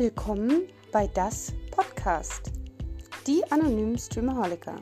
Willkommen bei Das Podcast, die anonymen Streamaholiker.